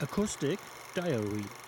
Acoustic Diary.